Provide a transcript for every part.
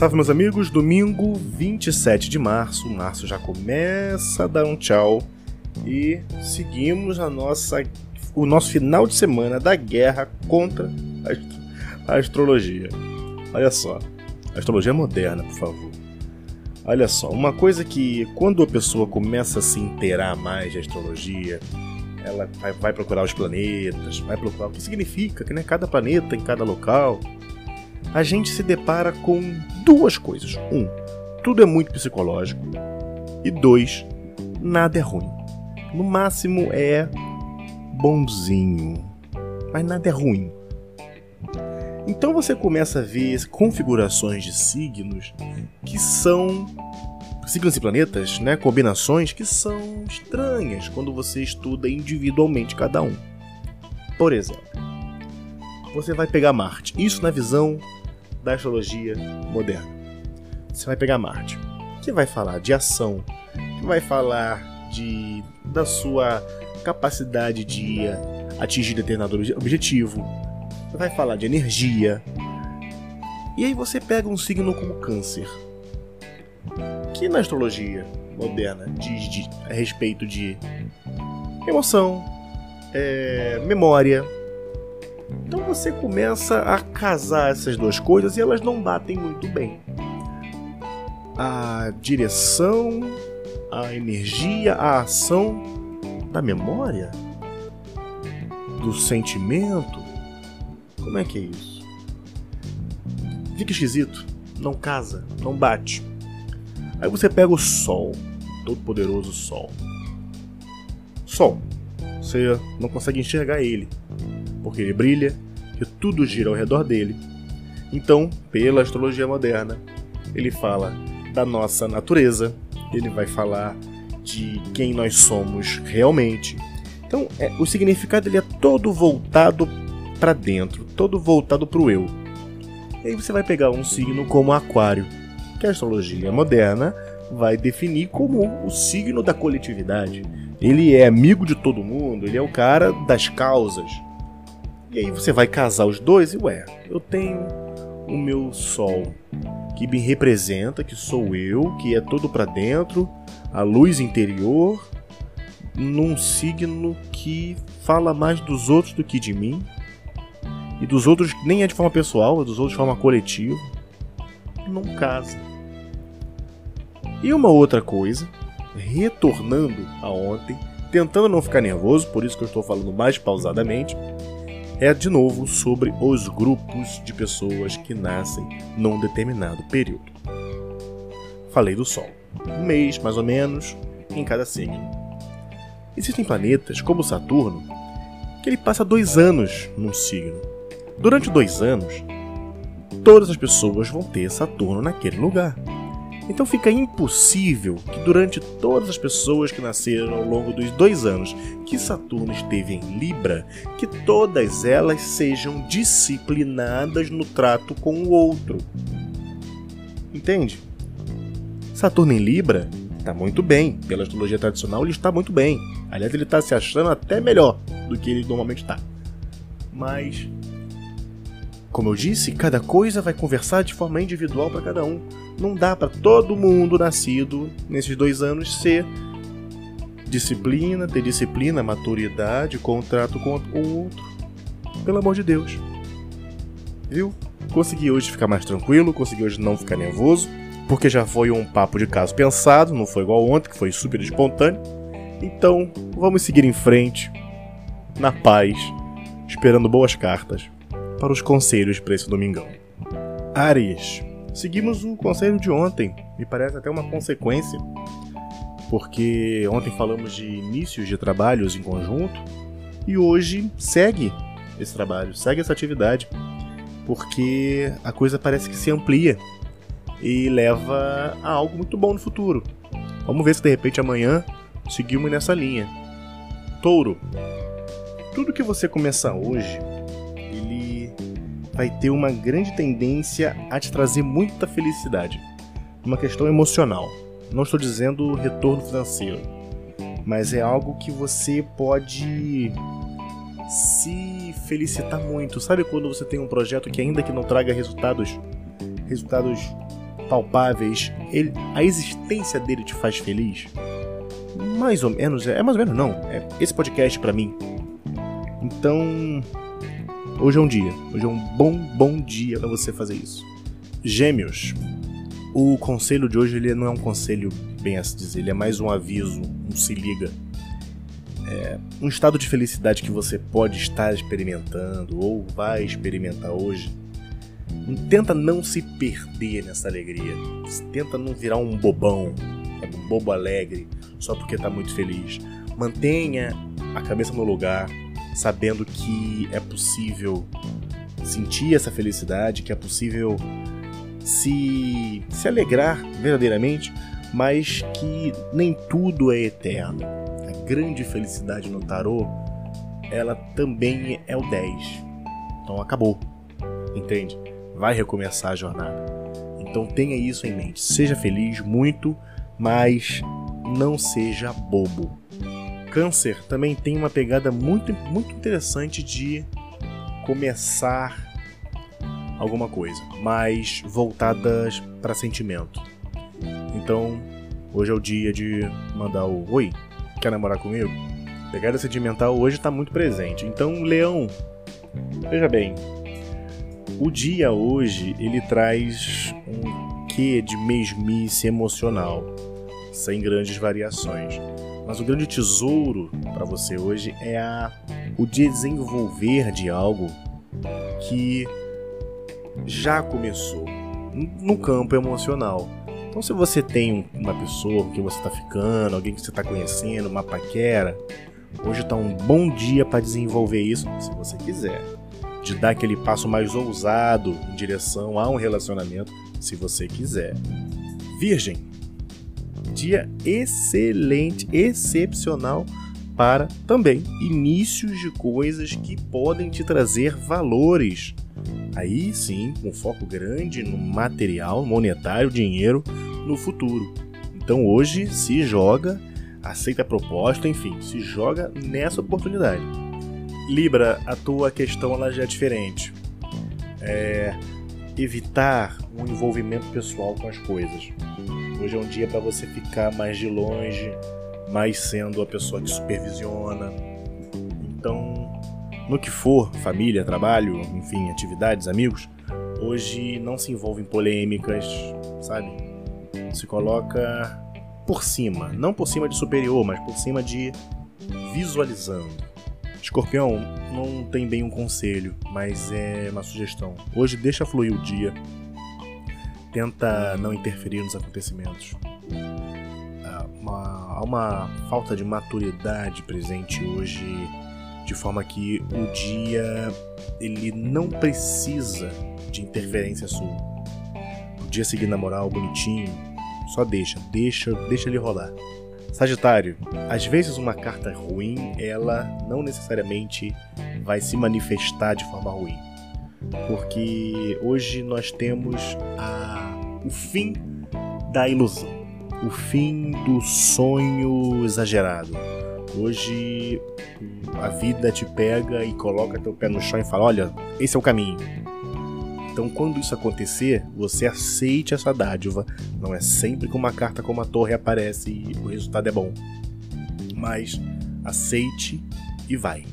Salve, meus amigos! Domingo 27 de março. Março já começa a dar um tchau e seguimos a nossa, o nosso final de semana da guerra contra a, a astrologia. Olha só, astrologia moderna, por favor. Olha só, uma coisa que quando a pessoa começa a se inteirar mais de astrologia, ela vai, vai procurar os planetas, vai procurar o que significa, que né, cada planeta em cada local a gente se depara com duas coisas. Um, tudo é muito psicológico. E dois, nada é ruim. No máximo é bonzinho. Mas nada é ruim. Então você começa a ver configurações de signos que são signos e planetas, né, combinações que são estranhas quando você estuda individualmente cada um. Por exemplo, você vai pegar Marte. Isso na visão da astrologia moderna. Você vai pegar Marte, que vai falar de ação, que vai falar de da sua capacidade de atingir determinado objetivo, vai falar de energia. E aí você pega um signo como Câncer, que na astrologia moderna diz de, a respeito de emoção, é, memória, então você começa a casar essas duas coisas e elas não batem muito bem. A direção, a energia, a ação da memória, do sentimento. Como é que é isso? Fica esquisito, não casa, não bate. Aí você pega o Sol, todo poderoso Sol. Sol, você não consegue enxergar ele porque ele brilha e tudo gira ao redor dele. Então, pela astrologia moderna, ele fala da nossa natureza, ele vai falar de quem nós somos realmente. Então, é, o significado ele é todo voltado para dentro, todo voltado para o eu. E aí você vai pegar um signo como Aquário, que a astrologia moderna vai definir como o signo da coletividade. Ele é amigo de todo mundo, ele é o cara das causas. E aí você vai casar os dois e ué, eu tenho o meu sol que me representa, que sou eu, que é todo para dentro, a luz interior, num signo que fala mais dos outros do que de mim. E dos outros nem é de forma pessoal, é dos outros de forma coletiva. Não casa. E uma outra coisa, retornando a ontem, tentando não ficar nervoso, por isso que eu estou falando mais pausadamente, é de novo sobre os grupos de pessoas que nascem num determinado período. Falei do Sol, um mês mais ou menos em cada signo. Existem planetas, como Saturno, que ele passa dois anos num signo. Durante dois anos, todas as pessoas vão ter Saturno naquele lugar. Então fica impossível que durante todas as pessoas que nasceram ao longo dos dois anos que Saturno esteve em Libra, que todas elas sejam disciplinadas no trato com o outro. Entende? Saturno em Libra está muito bem. Pela astrologia tradicional, ele está muito bem. Aliás, ele está se achando até melhor do que ele normalmente está. Mas como eu disse, cada coisa vai conversar de forma individual para cada um. Não dá para todo mundo nascido nesses dois anos ser disciplina, ter disciplina, maturidade, contrato com o outro. Pelo amor de Deus. Viu? Consegui hoje ficar mais tranquilo, consegui hoje não ficar nervoso, porque já foi um papo de caso pensado, não foi igual ontem, que foi super espontâneo. Então, vamos seguir em frente, na paz, esperando boas cartas para os conselhos para esse domingão. Ares. Seguimos o conselho de ontem, me parece até uma consequência, porque ontem falamos de inícios de trabalhos em conjunto e hoje segue esse trabalho, segue essa atividade, porque a coisa parece que se amplia e leva a algo muito bom no futuro. Vamos ver se de repente amanhã seguimos nessa linha. Touro. Tudo que você começar hoje vai ter uma grande tendência a te trazer muita felicidade. Uma questão emocional. Não estou dizendo retorno financeiro, mas é algo que você pode se felicitar muito. Sabe quando você tem um projeto que ainda que não traga resultados, resultados palpáveis, ele, a existência dele te faz feliz? Mais ou menos, é mais ou menos não. É esse podcast para mim. Então, hoje é um dia, hoje é um bom bom dia para você fazer isso. Gêmeos. O conselho de hoje ele não é um conselho bem a se dizer, ele é mais um aviso, um se liga. É um estado de felicidade que você pode estar experimentando ou vai experimentar hoje Tenta não se perder nessa alegria. Tenta não virar um bobão, um bobo alegre, só porque está muito feliz. Mantenha a cabeça no lugar, sabendo que é possível sentir essa felicidade, que é possível se, se alegrar verdadeiramente, mas que nem tudo é eterno. A grande felicidade no tarô, ela também é o 10. Então acabou. Entende? vai recomeçar a jornada. Então tenha isso em mente. Seja feliz muito, mas não seja bobo. Câncer também tem uma pegada muito, muito interessante de começar alguma coisa, mas voltadas para sentimento. Então, hoje é o dia de mandar o oi, quer namorar comigo? Pegada sentimental hoje está muito presente. Então, Leão, veja bem, o dia hoje ele traz um quê de mesmice emocional, sem grandes variações. Mas o grande tesouro para você hoje é a, o desenvolver de algo que já começou no campo emocional. Então, se você tem uma pessoa quem você está ficando, alguém que você está conhecendo, uma paquera, hoje está um bom dia para desenvolver isso, se você quiser de dar aquele passo mais ousado em direção a um relacionamento, se você quiser. Virgem, dia excelente, excepcional para também inícios de coisas que podem te trazer valores. Aí sim, com foco grande no material, monetário, dinheiro no futuro. Então hoje se joga, aceita a proposta, enfim, se joga nessa oportunidade. Libra, a tua questão ela já é diferente. É evitar um envolvimento pessoal com as coisas. Hoje é um dia para você ficar mais de longe, mais sendo a pessoa que supervisiona. Então, no que for, família, trabalho, enfim, atividades, amigos, hoje não se envolve em polêmicas, sabe? Se coloca por cima, não por cima de superior, mas por cima de visualizando. Escorpião não tem bem um conselho, mas é uma sugestão. Hoje deixa fluir o dia. Tenta não interferir nos acontecimentos. Há uma, uma falta de maturidade presente hoje, de forma que o dia ele não precisa de interferência sua. O dia seguir na moral, bonitinho, só deixa, deixa, deixa ele rolar. Sagitário, às vezes uma carta ruim, ela não necessariamente vai se manifestar de forma ruim. Porque hoje nós temos a, o fim da ilusão, o fim do sonho exagerado. Hoje a vida te pega e coloca teu pé no chão e fala: olha, esse é o caminho. Então, quando isso acontecer, você aceite essa dádiva. Não é sempre que uma carta como a torre aparece e o resultado é bom. Mas aceite e vai.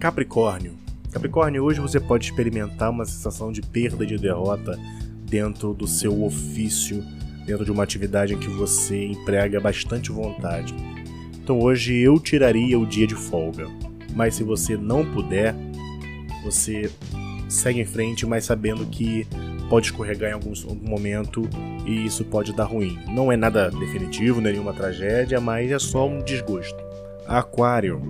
Capricórnio. Capricórnio, hoje você pode experimentar uma sensação de perda e de derrota dentro do seu ofício, dentro de uma atividade em que você emprega bastante vontade. Então hoje eu tiraria o dia de folga. Mas se você não puder, você segue em frente, mas sabendo que pode escorregar em algum, algum momento e isso pode dar ruim. Não é nada definitivo, é nenhuma tragédia, mas é só um desgosto. Aquário.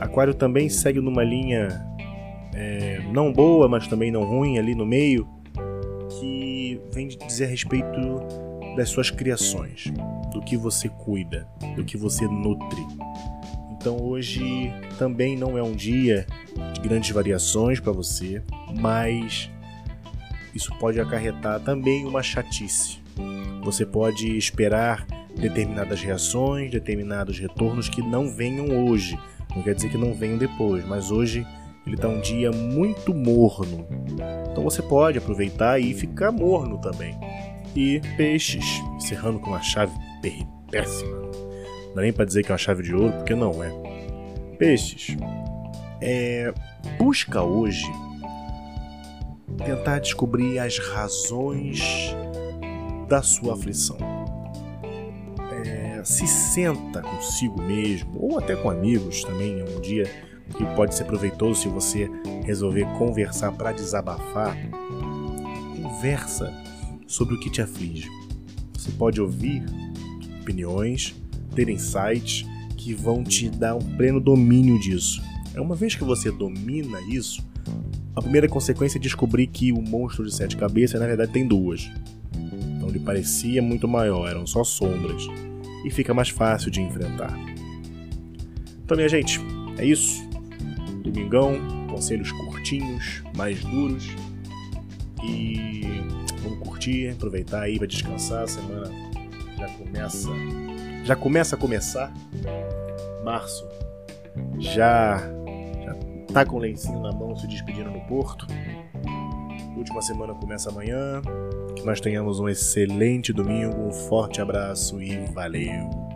Aquário também segue numa linha é, não boa, mas também não ruim ali no meio, vem dizer a respeito das suas criações, do que você cuida, do que você nutre. Então hoje também não é um dia de grandes variações para você, mas isso pode acarretar também uma chatice. Você pode esperar determinadas reações, determinados retornos que não venham hoje. Não quer dizer que não venham depois, mas hoje ele está um dia muito morno. Então você pode aproveitar e ficar morno também. E peixes, encerrando com uma chave péssima. Não dá nem pra dizer que é uma chave de ouro, porque não é. Peixes, é, busca hoje tentar descobrir as razões da sua aflição. É, se senta consigo mesmo, ou até com amigos também, um dia que pode ser proveitoso se você resolver conversar para desabafar. Conversa sobre o que te aflige. Você pode ouvir opiniões, ter insights que vão te dar um pleno domínio disso. É uma vez que você domina isso, a primeira consequência é descobrir que o monstro de sete cabeças na verdade tem duas. Então ele parecia muito maior, eram só sombras. E fica mais fácil de enfrentar. Então, minha gente, é isso. Domingão, conselhos curtinhos, mais duros. E vamos curtir, aproveitar aí para descansar. A semana já começa. Já começa a começar. Março já tá com o lencinho na mão se despedindo no porto. Última semana começa amanhã. Que nós tenhamos um excelente domingo, um forte abraço e valeu!